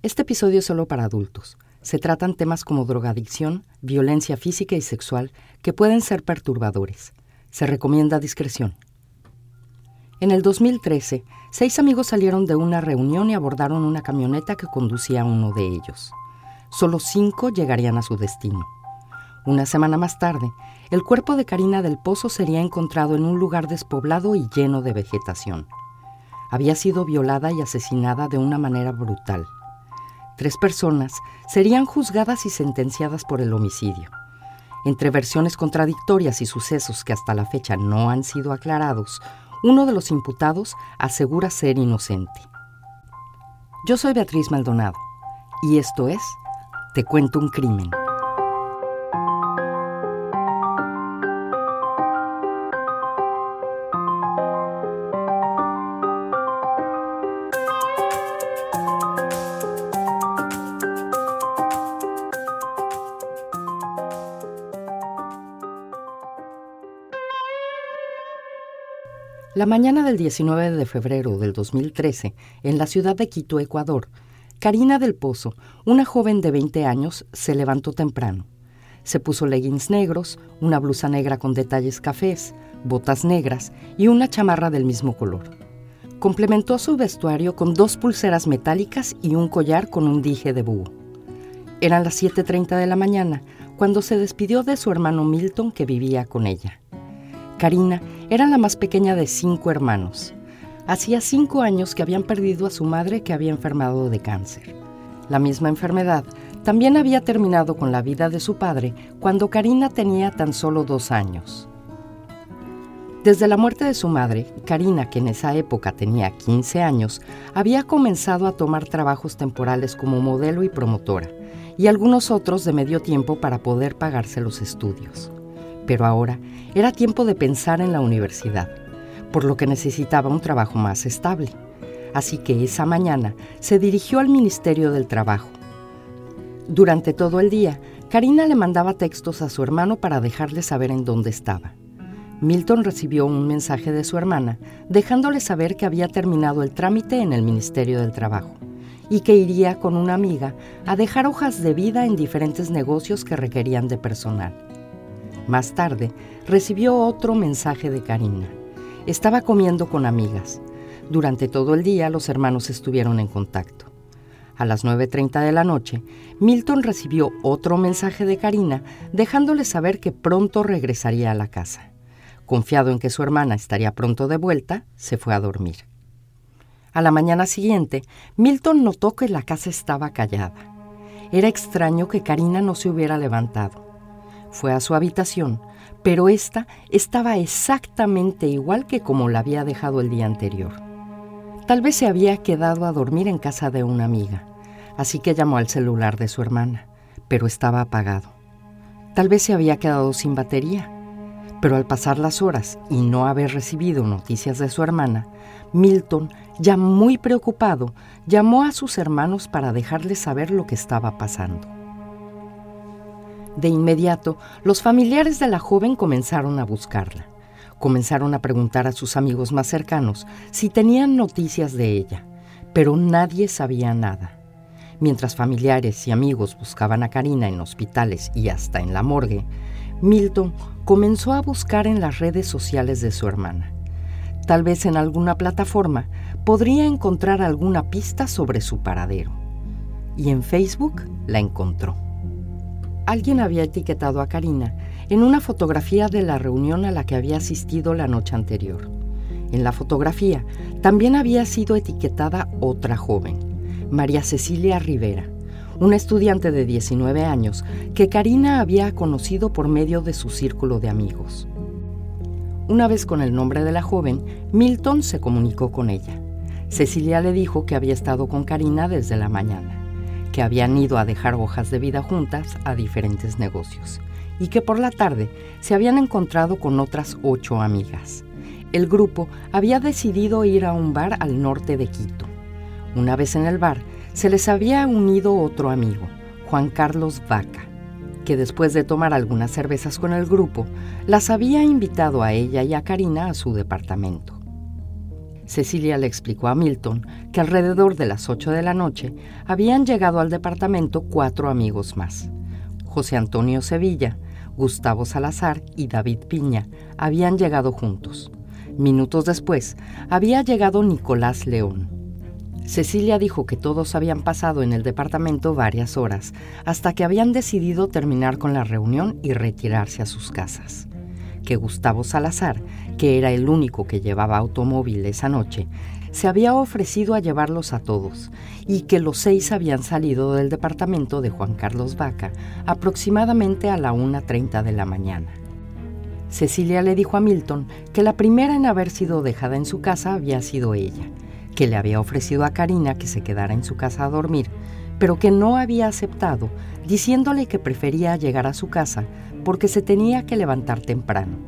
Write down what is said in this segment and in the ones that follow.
Este episodio es solo para adultos. Se tratan temas como drogadicción, violencia física y sexual que pueden ser perturbadores. Se recomienda discreción. En el 2013, seis amigos salieron de una reunión y abordaron una camioneta que conducía a uno de ellos. Solo cinco llegarían a su destino. Una semana más tarde, el cuerpo de Karina del Pozo sería encontrado en un lugar despoblado y lleno de vegetación. Había sido violada y asesinada de una manera brutal. Tres personas serían juzgadas y sentenciadas por el homicidio. Entre versiones contradictorias y sucesos que hasta la fecha no han sido aclarados, uno de los imputados asegura ser inocente. Yo soy Beatriz Maldonado y esto es Te cuento un crimen. La mañana del 19 de febrero del 2013, en la ciudad de Quito, Ecuador, Karina del Pozo, una joven de 20 años, se levantó temprano. Se puso leggings negros, una blusa negra con detalles cafés, botas negras y una chamarra del mismo color. Complementó su vestuario con dos pulseras metálicas y un collar con un dije de búho. Eran las 7.30 de la mañana cuando se despidió de su hermano Milton que vivía con ella. Karina era la más pequeña de cinco hermanos. Hacía cinco años que habían perdido a su madre que había enfermado de cáncer. La misma enfermedad también había terminado con la vida de su padre cuando Karina tenía tan solo dos años. Desde la muerte de su madre, Karina, que en esa época tenía 15 años, había comenzado a tomar trabajos temporales como modelo y promotora, y algunos otros de medio tiempo para poder pagarse los estudios pero ahora era tiempo de pensar en la universidad, por lo que necesitaba un trabajo más estable. Así que esa mañana se dirigió al Ministerio del Trabajo. Durante todo el día, Karina le mandaba textos a su hermano para dejarle saber en dónde estaba. Milton recibió un mensaje de su hermana dejándole saber que había terminado el trámite en el Ministerio del Trabajo y que iría con una amiga a dejar hojas de vida en diferentes negocios que requerían de personal. Más tarde, recibió otro mensaje de Karina. Estaba comiendo con amigas. Durante todo el día los hermanos estuvieron en contacto. A las 9.30 de la noche, Milton recibió otro mensaje de Karina dejándole saber que pronto regresaría a la casa. Confiado en que su hermana estaría pronto de vuelta, se fue a dormir. A la mañana siguiente, Milton notó que la casa estaba callada. Era extraño que Karina no se hubiera levantado. Fue a su habitación, pero esta estaba exactamente igual que como la había dejado el día anterior. Tal vez se había quedado a dormir en casa de una amiga, así que llamó al celular de su hermana, pero estaba apagado. Tal vez se había quedado sin batería, pero al pasar las horas y no haber recibido noticias de su hermana, Milton, ya muy preocupado, llamó a sus hermanos para dejarles saber lo que estaba pasando. De inmediato, los familiares de la joven comenzaron a buscarla. Comenzaron a preguntar a sus amigos más cercanos si tenían noticias de ella, pero nadie sabía nada. Mientras familiares y amigos buscaban a Karina en hospitales y hasta en la morgue, Milton comenzó a buscar en las redes sociales de su hermana. Tal vez en alguna plataforma podría encontrar alguna pista sobre su paradero. Y en Facebook la encontró alguien había etiquetado a Karina en una fotografía de la reunión a la que había asistido la noche anterior. En la fotografía también había sido etiquetada otra joven, María Cecilia Rivera, una estudiante de 19 años que Karina había conocido por medio de su círculo de amigos. Una vez con el nombre de la joven, Milton se comunicó con ella. Cecilia le dijo que había estado con Karina desde la mañana que habían ido a dejar hojas de vida juntas a diferentes negocios y que por la tarde se habían encontrado con otras ocho amigas. El grupo había decidido ir a un bar al norte de Quito. Una vez en el bar, se les había unido otro amigo, Juan Carlos Vaca, que después de tomar algunas cervezas con el grupo, las había invitado a ella y a Karina a su departamento. Cecilia le explicó a Milton que alrededor de las 8 de la noche habían llegado al departamento cuatro amigos más. José Antonio Sevilla, Gustavo Salazar y David Piña habían llegado juntos. Minutos después, había llegado Nicolás León. Cecilia dijo que todos habían pasado en el departamento varias horas, hasta que habían decidido terminar con la reunión y retirarse a sus casas. Que Gustavo Salazar, que era el único que llevaba automóvil esa noche, se había ofrecido a llevarlos a todos y que los seis habían salido del departamento de Juan Carlos Vaca aproximadamente a la 1.30 de la mañana. Cecilia le dijo a Milton que la primera en haber sido dejada en su casa había sido ella, que le había ofrecido a Karina que se quedara en su casa a dormir, pero que no había aceptado, diciéndole que prefería llegar a su casa porque se tenía que levantar temprano.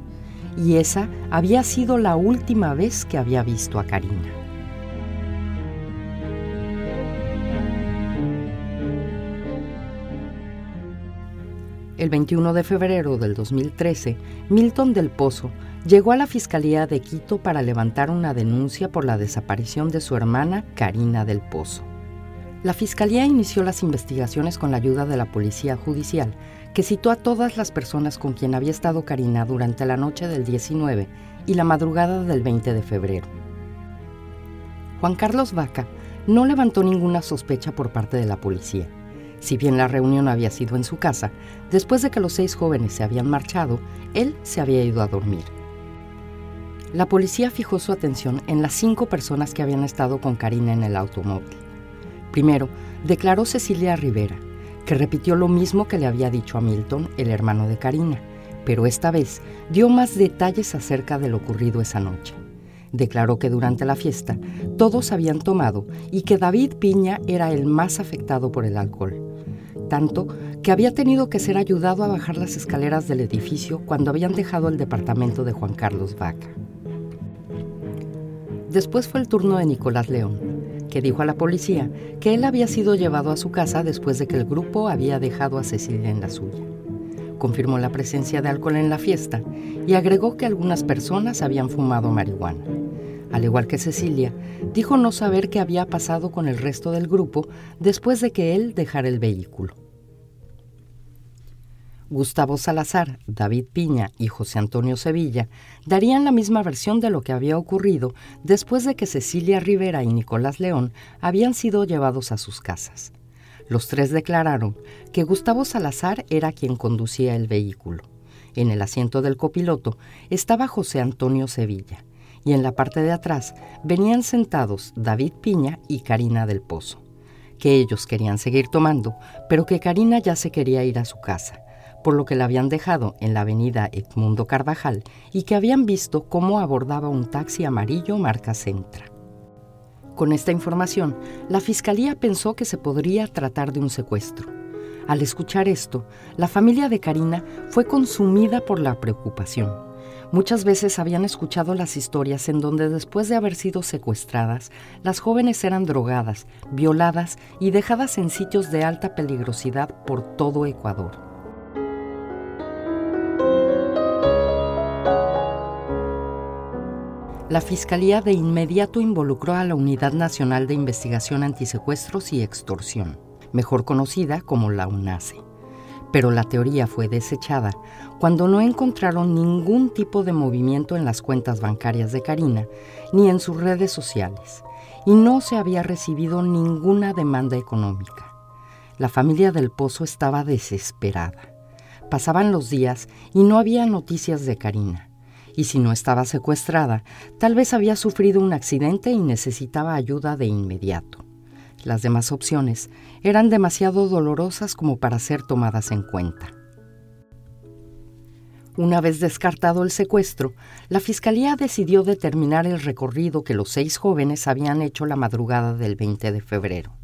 Y esa había sido la última vez que había visto a Karina. El 21 de febrero del 2013, Milton del Pozo llegó a la Fiscalía de Quito para levantar una denuncia por la desaparición de su hermana Karina del Pozo. La Fiscalía inició las investigaciones con la ayuda de la Policía Judicial, que citó a todas las personas con quien había estado Karina durante la noche del 19 y la madrugada del 20 de febrero. Juan Carlos Vaca no levantó ninguna sospecha por parte de la policía. Si bien la reunión había sido en su casa, después de que los seis jóvenes se habían marchado, él se había ido a dormir. La policía fijó su atención en las cinco personas que habían estado con Karina en el automóvil. Primero, declaró Cecilia Rivera, que repitió lo mismo que le había dicho a Milton, el hermano de Karina, pero esta vez dio más detalles acerca de lo ocurrido esa noche. Declaró que durante la fiesta todos habían tomado y que David Piña era el más afectado por el alcohol, tanto que había tenido que ser ayudado a bajar las escaleras del edificio cuando habían dejado el departamento de Juan Carlos Vaca. Después fue el turno de Nicolás León, que dijo a la policía que él había sido llevado a su casa después de que el grupo había dejado a Cecilia en la suya. Confirmó la presencia de alcohol en la fiesta y agregó que algunas personas habían fumado marihuana. Al igual que Cecilia, dijo no saber qué había pasado con el resto del grupo después de que él dejara el vehículo. Gustavo Salazar, David Piña y José Antonio Sevilla darían la misma versión de lo que había ocurrido después de que Cecilia Rivera y Nicolás León habían sido llevados a sus casas. Los tres declararon que Gustavo Salazar era quien conducía el vehículo. En el asiento del copiloto estaba José Antonio Sevilla y en la parte de atrás venían sentados David Piña y Karina del Pozo, que ellos querían seguir tomando, pero que Karina ya se quería ir a su casa por lo que la habían dejado en la avenida Edmundo Carvajal y que habían visto cómo abordaba un taxi amarillo marca Centra. Con esta información, la fiscalía pensó que se podría tratar de un secuestro. Al escuchar esto, la familia de Karina fue consumida por la preocupación. Muchas veces habían escuchado las historias en donde después de haber sido secuestradas, las jóvenes eran drogadas, violadas y dejadas en sitios de alta peligrosidad por todo Ecuador. La Fiscalía de inmediato involucró a la Unidad Nacional de Investigación Antisecuestros y Extorsión, mejor conocida como la UNACE. Pero la teoría fue desechada cuando no encontraron ningún tipo de movimiento en las cuentas bancarias de Karina ni en sus redes sociales, y no se había recibido ninguna demanda económica. La familia del Pozo estaba desesperada. Pasaban los días y no había noticias de Karina y si no estaba secuestrada, tal vez había sufrido un accidente y necesitaba ayuda de inmediato. Las demás opciones eran demasiado dolorosas como para ser tomadas en cuenta. Una vez descartado el secuestro, la Fiscalía decidió determinar el recorrido que los seis jóvenes habían hecho la madrugada del 20 de febrero.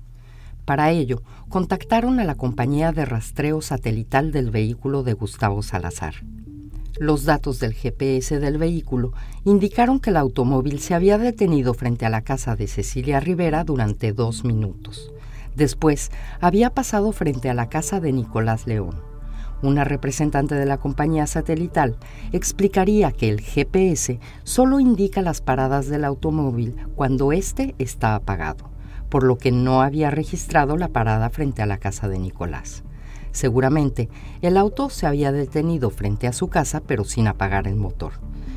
Para ello, contactaron a la compañía de rastreo satelital del vehículo de Gustavo Salazar. Los datos del GPS del vehículo indicaron que el automóvil se había detenido frente a la casa de Cecilia Rivera durante dos minutos. Después había pasado frente a la casa de Nicolás León. una representante de la compañía satelital explicaría que el GPS solo indica las paradas del automóvil cuando éste está apagado, por lo que no había registrado la parada frente a la casa de Nicolás. Seguramente el auto se había detenido frente a su casa pero sin apagar el motor.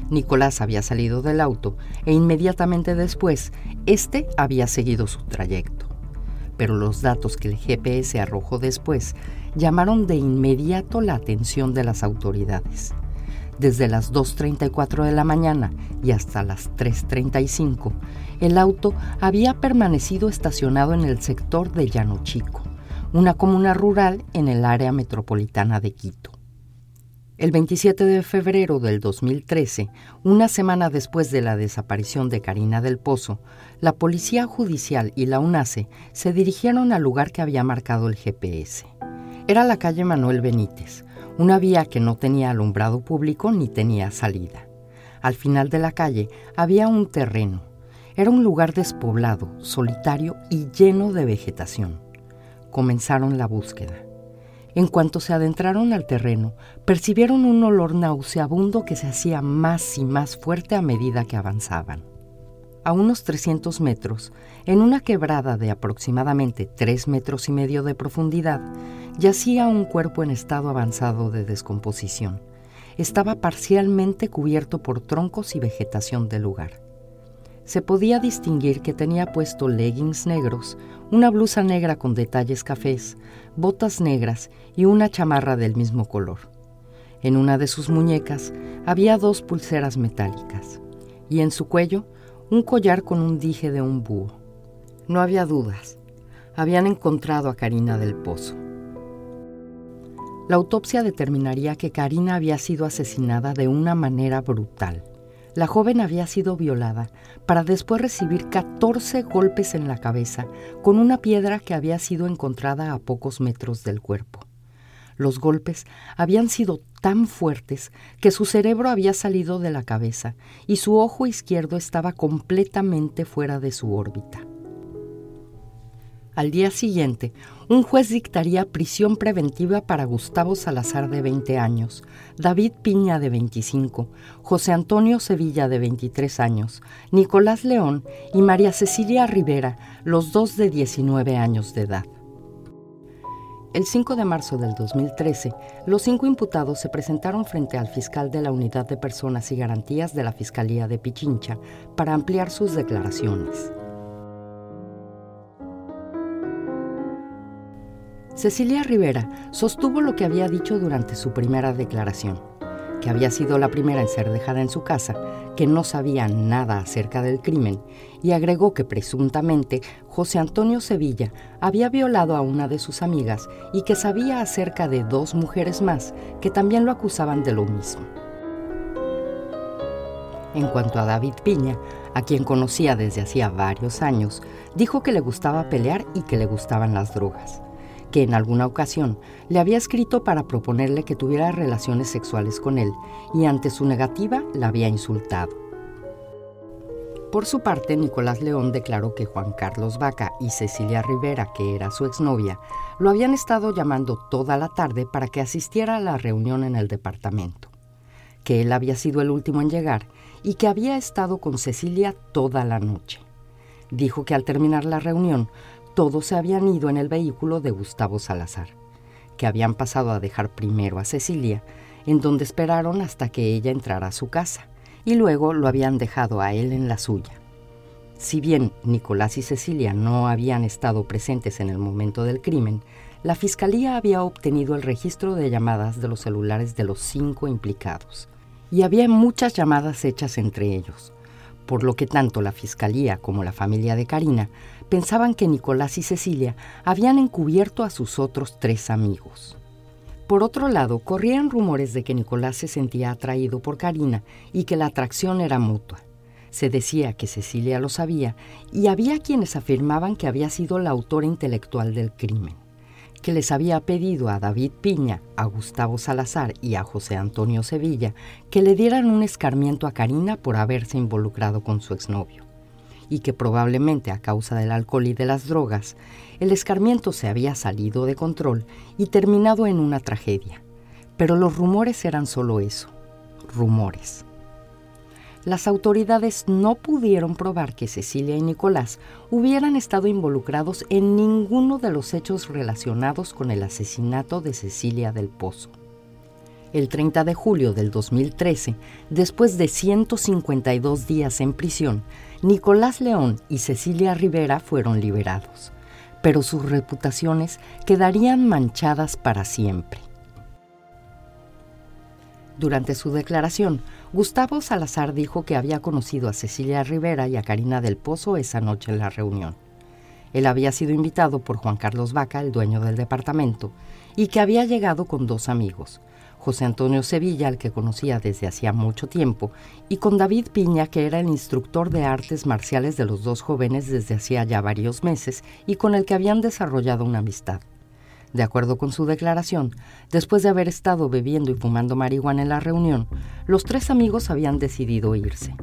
Nicolás había salido del auto e inmediatamente después, este había seguido su trayecto. Pero los datos que el GPS arrojó después llamaron de inmediato la atención de las autoridades. Desde las 2.34 de la mañana y hasta las 3.35, el auto había permanecido estacionado en el sector de Llano Chico, una comuna rural en el área metropolitana de Quito. El 27 de febrero del 2013, una semana después de la desaparición de Karina del Pozo, la Policía Judicial y la UNACE se dirigieron al lugar que había marcado el GPS. Era la calle Manuel Benítez, una vía que no tenía alumbrado público ni tenía salida. Al final de la calle había un terreno. Era un lugar despoblado, solitario y lleno de vegetación. Comenzaron la búsqueda. En cuanto se adentraron al terreno, percibieron un olor nauseabundo que se hacía más y más fuerte a medida que avanzaban. A unos 300 metros, en una quebrada de aproximadamente 3 metros y medio de profundidad, yacía un cuerpo en estado avanzado de descomposición. Estaba parcialmente cubierto por troncos y vegetación del lugar se podía distinguir que tenía puesto leggings negros, una blusa negra con detalles cafés, botas negras y una chamarra del mismo color. En una de sus muñecas había dos pulseras metálicas y en su cuello un collar con un dije de un búho. No había dudas. Habían encontrado a Karina del Pozo. La autopsia determinaría que Karina había sido asesinada de una manera brutal. La joven había sido violada para después recibir 14 golpes en la cabeza con una piedra que había sido encontrada a pocos metros del cuerpo. Los golpes habían sido tan fuertes que su cerebro había salido de la cabeza y su ojo izquierdo estaba completamente fuera de su órbita. Al día siguiente, un juez dictaría prisión preventiva para Gustavo Salazar de 20 años, David Piña de 25, José Antonio Sevilla de 23 años, Nicolás León y María Cecilia Rivera, los dos de 19 años de edad. El 5 de marzo del 2013, los cinco imputados se presentaron frente al fiscal de la Unidad de Personas y Garantías de la Fiscalía de Pichincha para ampliar sus declaraciones. Cecilia Rivera sostuvo lo que había dicho durante su primera declaración, que había sido la primera en ser dejada en su casa, que no sabía nada acerca del crimen, y agregó que presuntamente José Antonio Sevilla había violado a una de sus amigas y que sabía acerca de dos mujeres más que también lo acusaban de lo mismo. En cuanto a David Piña, a quien conocía desde hacía varios años, dijo que le gustaba pelear y que le gustaban las drogas que en alguna ocasión le había escrito para proponerle que tuviera relaciones sexuales con él y ante su negativa la había insultado. Por su parte, Nicolás León declaró que Juan Carlos Vaca y Cecilia Rivera, que era su exnovia, lo habían estado llamando toda la tarde para que asistiera a la reunión en el departamento, que él había sido el último en llegar y que había estado con Cecilia toda la noche. Dijo que al terminar la reunión todos se habían ido en el vehículo de Gustavo Salazar, que habían pasado a dejar primero a Cecilia, en donde esperaron hasta que ella entrara a su casa, y luego lo habían dejado a él en la suya. Si bien Nicolás y Cecilia no habían estado presentes en el momento del crimen, la Fiscalía había obtenido el registro de llamadas de los celulares de los cinco implicados, y había muchas llamadas hechas entre ellos, por lo que tanto la Fiscalía como la familia de Karina pensaban que Nicolás y Cecilia habían encubierto a sus otros tres amigos. Por otro lado, corrían rumores de que Nicolás se sentía atraído por Karina y que la atracción era mutua. Se decía que Cecilia lo sabía y había quienes afirmaban que había sido la autora intelectual del crimen que les había pedido a David Piña, a Gustavo Salazar y a José Antonio Sevilla que le dieran un escarmiento a Karina por haberse involucrado con su exnovio, y que probablemente a causa del alcohol y de las drogas, el escarmiento se había salido de control y terminado en una tragedia, Pero los rumores eran solo eso, rumores. Las autoridades no pudieron probar que Cecilia y Nicolás hubieran estado involucrados en ninguno de los hechos relacionados con el asesinato de Cecilia del Pozo. El 30 de julio del 2013, después de 152 días en prisión, Nicolás León y Cecilia Rivera fueron liberados, pero sus reputaciones quedarían manchadas para siempre. Durante su declaración, Gustavo Salazar dijo que había conocido a Cecilia Rivera y a Karina del Pozo esa noche en la reunión. Él había sido invitado por Juan Carlos Vaca, el dueño del departamento, y que había llegado con dos amigos, José Antonio Sevilla, al que conocía desde hacía mucho tiempo, y con David Piña, que era el instructor de artes marciales de los dos jóvenes desde hacía ya varios meses y con el que habían desarrollado una amistad. De acuerdo con su declaración, después de haber estado bebiendo y fumando marihuana en la reunión, los tres amigos habían decidido irse.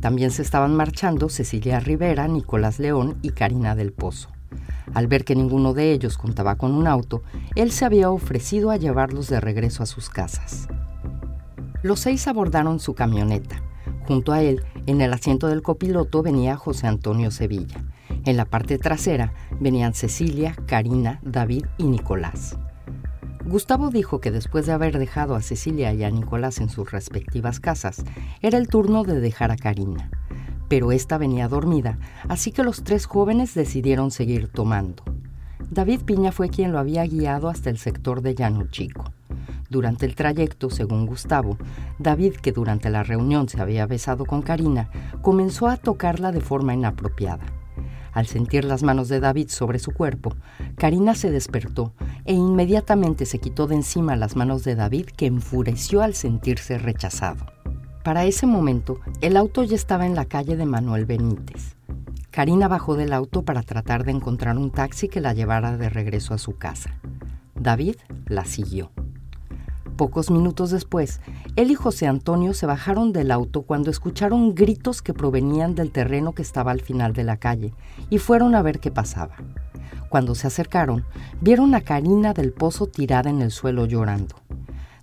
También se estaban marchando Cecilia Rivera, Nicolás León y Karina del Pozo. Al ver que ninguno de ellos contaba con un auto, él se había ofrecido a llevarlos de regreso a sus casas. Los seis abordaron su camioneta. Junto a él, en el asiento del copiloto, venía José Antonio Sevilla. En la parte trasera venían Cecilia, Karina, David y Nicolás. Gustavo dijo que después de haber dejado a Cecilia y a Nicolás en sus respectivas casas, era el turno de dejar a Karina. Pero ésta venía dormida, así que los tres jóvenes decidieron seguir tomando. David Piña fue quien lo había guiado hasta el sector de Llano Chico. Durante el trayecto, según Gustavo, David, que durante la reunión se había besado con Karina, comenzó a tocarla de forma inapropiada. Al sentir las manos de David sobre su cuerpo, Karina se despertó e inmediatamente se quitó de encima las manos de David que enfureció al sentirse rechazado. Para ese momento, el auto ya estaba en la calle de Manuel Benítez. Karina bajó del auto para tratar de encontrar un taxi que la llevara de regreso a su casa. David la siguió. Pocos minutos después, él y José Antonio se bajaron del auto cuando escucharon gritos que provenían del terreno que estaba al final de la calle y fueron a ver qué pasaba. Cuando se acercaron, vieron a Karina del Pozo tirada en el suelo llorando.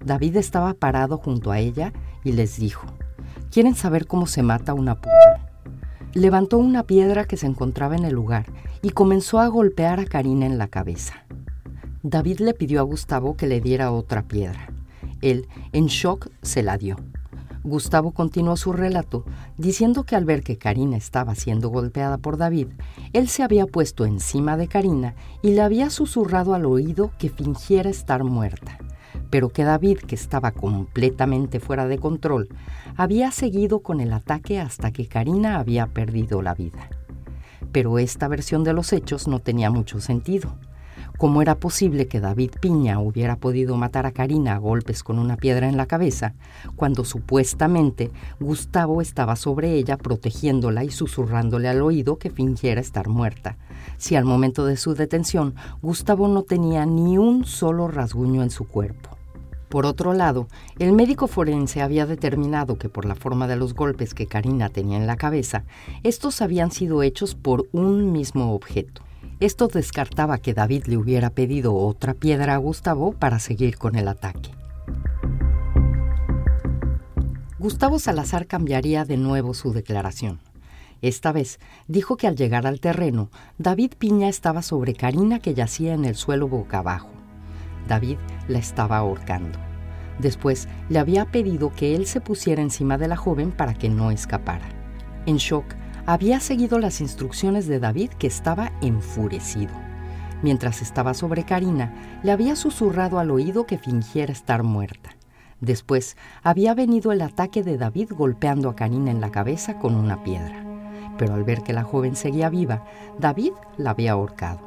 David estaba parado junto a ella y les dijo, ¿quieren saber cómo se mata una puta? Levantó una piedra que se encontraba en el lugar y comenzó a golpear a Karina en la cabeza. David le pidió a Gustavo que le diera otra piedra. Él, en shock, se la dio. Gustavo continuó su relato diciendo que al ver que Karina estaba siendo golpeada por David, él se había puesto encima de Karina y le había susurrado al oído que fingiera estar muerta, pero que David, que estaba completamente fuera de control, había seguido con el ataque hasta que Karina había perdido la vida. Pero esta versión de los hechos no tenía mucho sentido. ¿Cómo era posible que David Piña hubiera podido matar a Karina a golpes con una piedra en la cabeza cuando supuestamente Gustavo estaba sobre ella protegiéndola y susurrándole al oído que fingiera estar muerta? Si al momento de su detención Gustavo no tenía ni un solo rasguño en su cuerpo. Por otro lado, el médico forense había determinado que por la forma de los golpes que Karina tenía en la cabeza, estos habían sido hechos por un mismo objeto. Esto descartaba que David le hubiera pedido otra piedra a Gustavo para seguir con el ataque. Gustavo Salazar cambiaría de nuevo su declaración. Esta vez dijo que al llegar al terreno, David Piña estaba sobre Karina que yacía en el suelo boca abajo. David la estaba ahorcando. Después le había pedido que él se pusiera encima de la joven para que no escapara. En shock, había seguido las instrucciones de David que estaba enfurecido. Mientras estaba sobre Karina, le había susurrado al oído que fingiera estar muerta. Después había venido el ataque de David golpeando a Karina en la cabeza con una piedra. Pero al ver que la joven seguía viva, David la había ahorcado.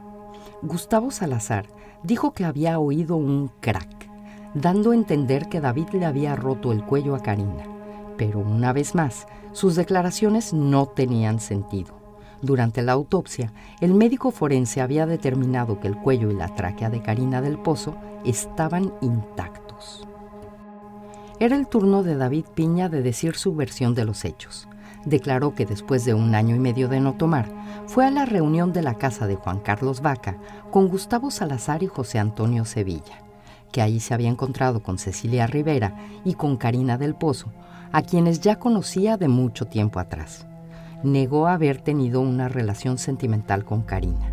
Gustavo Salazar dijo que había oído un crack, dando a entender que David le había roto el cuello a Karina. Pero una vez más, sus declaraciones no tenían sentido. Durante la autopsia, el médico forense había determinado que el cuello y la tráquea de Karina del Pozo estaban intactos. Era el turno de David Piña de decir su versión de los hechos. Declaró que después de un año y medio de no tomar, fue a la reunión de la casa de Juan Carlos Vaca con Gustavo Salazar y José Antonio Sevilla. que ahí se había encontrado con Cecilia Rivera y con Karina del Pozo, a quienes ya conocía de mucho tiempo atrás. Negó haber tenido una relación sentimental con Karina.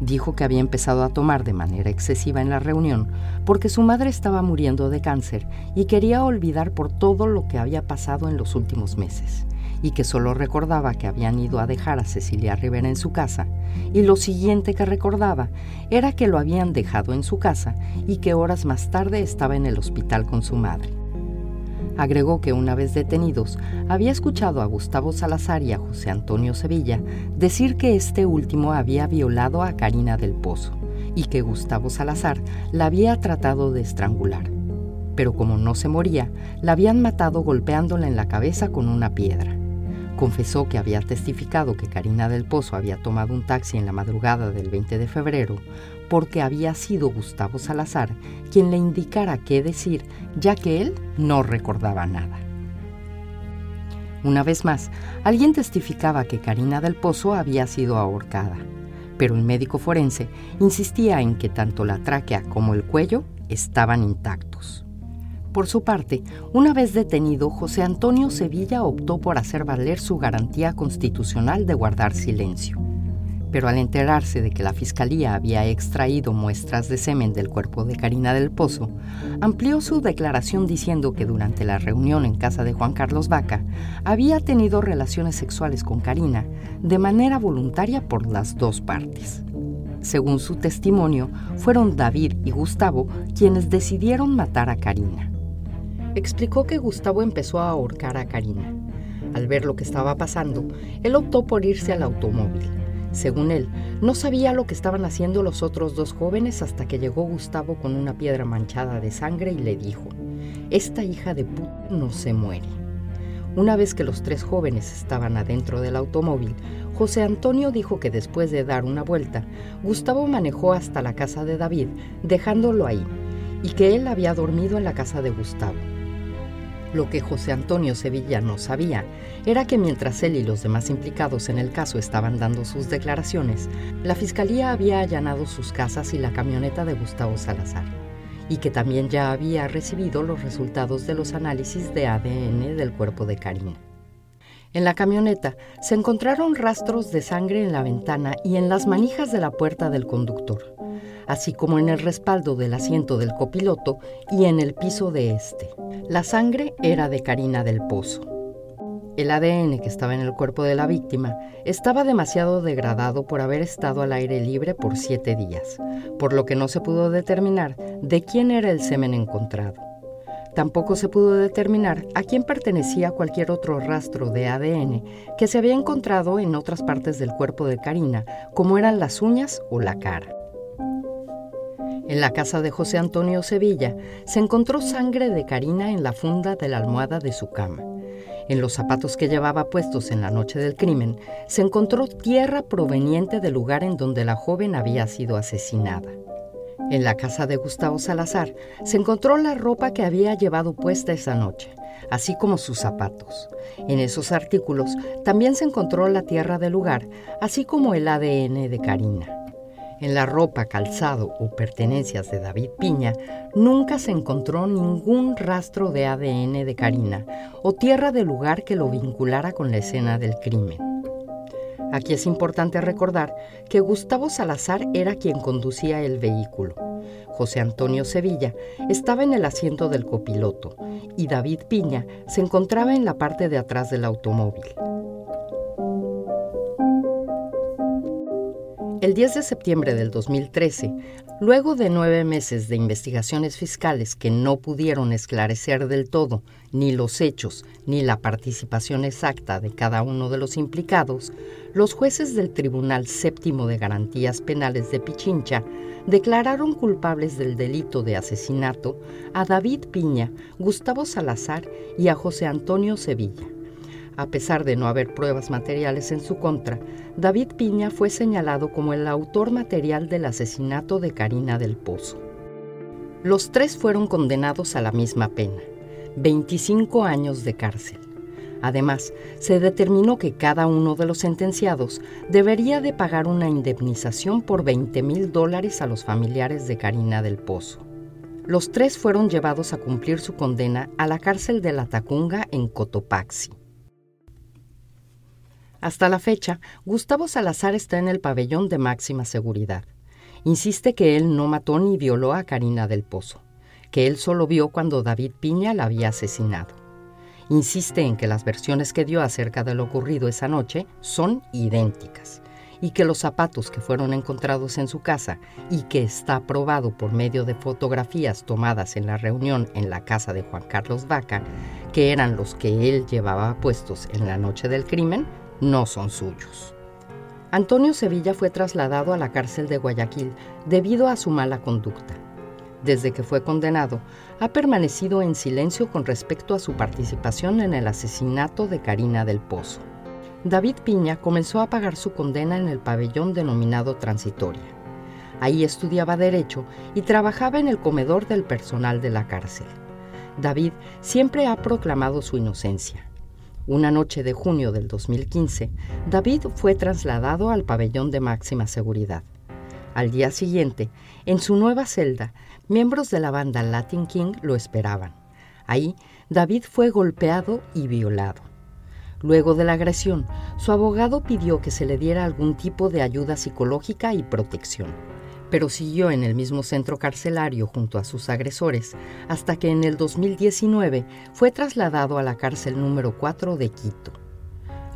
Dijo que había empezado a tomar de manera excesiva en la reunión porque su madre estaba muriendo de cáncer y quería olvidar por todo lo que había pasado en los últimos meses y que solo recordaba que habían ido a dejar a Cecilia Rivera en su casa, y lo siguiente que recordaba era que lo habían dejado en su casa y que horas más tarde estaba en el hospital con su madre. Agregó que una vez detenidos, había escuchado a Gustavo Salazar y a José Antonio Sevilla decir que este último había violado a Karina del Pozo y que Gustavo Salazar la había tratado de estrangular. Pero como no se moría, la habían matado golpeándola en la cabeza con una piedra. Confesó que había testificado que Karina del Pozo había tomado un taxi en la madrugada del 20 de febrero porque había sido Gustavo Salazar quien le indicara qué decir, ya que él no recordaba nada. Una vez más, alguien testificaba que Karina del Pozo había sido ahorcada, pero el médico forense insistía en que tanto la tráquea como el cuello estaban intactos. Por su parte, una vez detenido, José Antonio Sevilla optó por hacer valer su garantía constitucional de guardar silencio. Pero al enterarse de que la Fiscalía había extraído muestras de semen del cuerpo de Karina del Pozo, amplió su declaración diciendo que durante la reunión en casa de Juan Carlos Vaca había tenido relaciones sexuales con Karina de manera voluntaria por las dos partes. Según su testimonio, fueron David y Gustavo quienes decidieron matar a Karina explicó que Gustavo empezó a ahorcar a Karina. Al ver lo que estaba pasando, él optó por irse al automóvil. Según él, no sabía lo que estaban haciendo los otros dos jóvenes hasta que llegó Gustavo con una piedra manchada de sangre y le dijo, esta hija de puta no se muere. Una vez que los tres jóvenes estaban adentro del automóvil, José Antonio dijo que después de dar una vuelta, Gustavo manejó hasta la casa de David, dejándolo ahí, y que él había dormido en la casa de Gustavo. Lo que José Antonio Sevilla no sabía era que mientras él y los demás implicados en el caso estaban dando sus declaraciones, la Fiscalía había allanado sus casas y la camioneta de Gustavo Salazar, y que también ya había recibido los resultados de los análisis de ADN del cuerpo de Karina. En la camioneta se encontraron rastros de sangre en la ventana y en las manijas de la puerta del conductor así como en el respaldo del asiento del copiloto y en el piso de este. La sangre era de Karina del Pozo. El ADN que estaba en el cuerpo de la víctima estaba demasiado degradado por haber estado al aire libre por siete días, por lo que no se pudo determinar de quién era el semen encontrado. Tampoco se pudo determinar a quién pertenecía cualquier otro rastro de ADN que se había encontrado en otras partes del cuerpo de Karina, como eran las uñas o la cara. En la casa de José Antonio Sevilla se encontró sangre de Karina en la funda de la almohada de su cama. En los zapatos que llevaba puestos en la noche del crimen se encontró tierra proveniente del lugar en donde la joven había sido asesinada. En la casa de Gustavo Salazar se encontró la ropa que había llevado puesta esa noche, así como sus zapatos. En esos artículos también se encontró la tierra del lugar, así como el ADN de Karina. En la ropa, calzado o pertenencias de David Piña nunca se encontró ningún rastro de ADN de Karina o tierra del lugar que lo vinculara con la escena del crimen. Aquí es importante recordar que Gustavo Salazar era quien conducía el vehículo. José Antonio Sevilla estaba en el asiento del copiloto y David Piña se encontraba en la parte de atrás del automóvil. El 10 de septiembre del 2013, luego de nueve meses de investigaciones fiscales que no pudieron esclarecer del todo ni los hechos ni la participación exacta de cada uno de los implicados, los jueces del Tribunal Séptimo de Garantías Penales de Pichincha declararon culpables del delito de asesinato a David Piña, Gustavo Salazar y a José Antonio Sevilla. A pesar de no haber pruebas materiales en su contra, David Piña fue señalado como el autor material del asesinato de Karina del Pozo. Los tres fueron condenados a la misma pena, 25 años de cárcel. Además, se determinó que cada uno de los sentenciados debería de pagar una indemnización por 20 mil dólares a los familiares de Karina del Pozo. Los tres fueron llevados a cumplir su condena a la cárcel de la Tacunga en Cotopaxi. Hasta la fecha, Gustavo Salazar está en el pabellón de máxima seguridad. Insiste que él no mató ni violó a Karina del Pozo, que él solo vio cuando David Piña la había asesinado. Insiste en que las versiones que dio acerca de lo ocurrido esa noche son idénticas y que los zapatos que fueron encontrados en su casa y que está probado por medio de fotografías tomadas en la reunión en la casa de Juan Carlos Vaca, que eran los que él llevaba puestos en la noche del crimen, no son suyos. Antonio Sevilla fue trasladado a la cárcel de Guayaquil debido a su mala conducta. Desde que fue condenado, ha permanecido en silencio con respecto a su participación en el asesinato de Karina del Pozo. David Piña comenzó a pagar su condena en el pabellón denominado Transitoria. Ahí estudiaba Derecho y trabajaba en el comedor del personal de la cárcel. David siempre ha proclamado su inocencia. Una noche de junio del 2015, David fue trasladado al pabellón de máxima seguridad. Al día siguiente, en su nueva celda, miembros de la banda Latin King lo esperaban. Ahí, David fue golpeado y violado. Luego de la agresión, su abogado pidió que se le diera algún tipo de ayuda psicológica y protección, pero siguió en el mismo centro carcelario junto a sus agresores hasta que en el 2019 fue trasladado a la cárcel número 4 de Quito.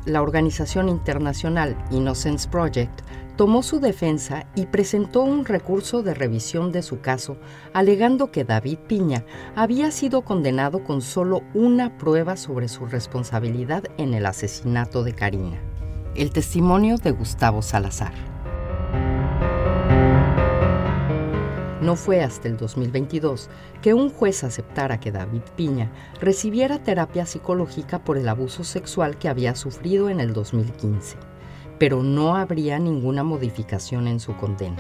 La organización internacional Innocence Project tomó su defensa y presentó un recurso de revisión de su caso, alegando que David Piña había sido condenado con solo una prueba sobre su responsabilidad en el asesinato de Karina. El testimonio de Gustavo Salazar. No fue hasta el 2022 que un juez aceptara que David Piña recibiera terapia psicológica por el abuso sexual que había sufrido en el 2015 pero no habría ninguna modificación en su condena.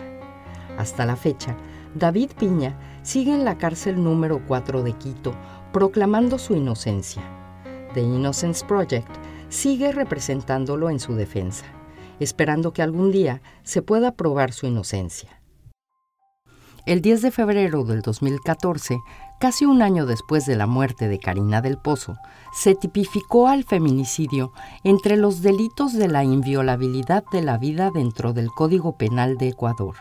Hasta la fecha, David Piña sigue en la cárcel número 4 de Quito proclamando su inocencia. The Innocence Project sigue representándolo en su defensa, esperando que algún día se pueda probar su inocencia. El 10 de febrero del 2014, casi un año después de la muerte de Karina del Pozo, se tipificó al feminicidio entre los delitos de la inviolabilidad de la vida dentro del Código Penal de Ecuador.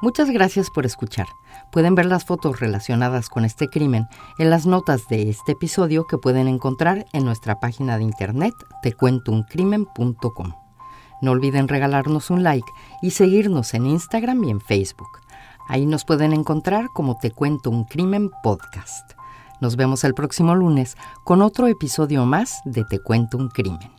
Muchas gracias por escuchar. Pueden ver las fotos relacionadas con este crimen en las notas de este episodio que pueden encontrar en nuestra página de internet tecuentouncrimen.com. No olviden regalarnos un like y seguirnos en Instagram y en Facebook. Ahí nos pueden encontrar como Te Cuento un Crimen Podcast. Nos vemos el próximo lunes con otro episodio más de Te Cuento un Crimen.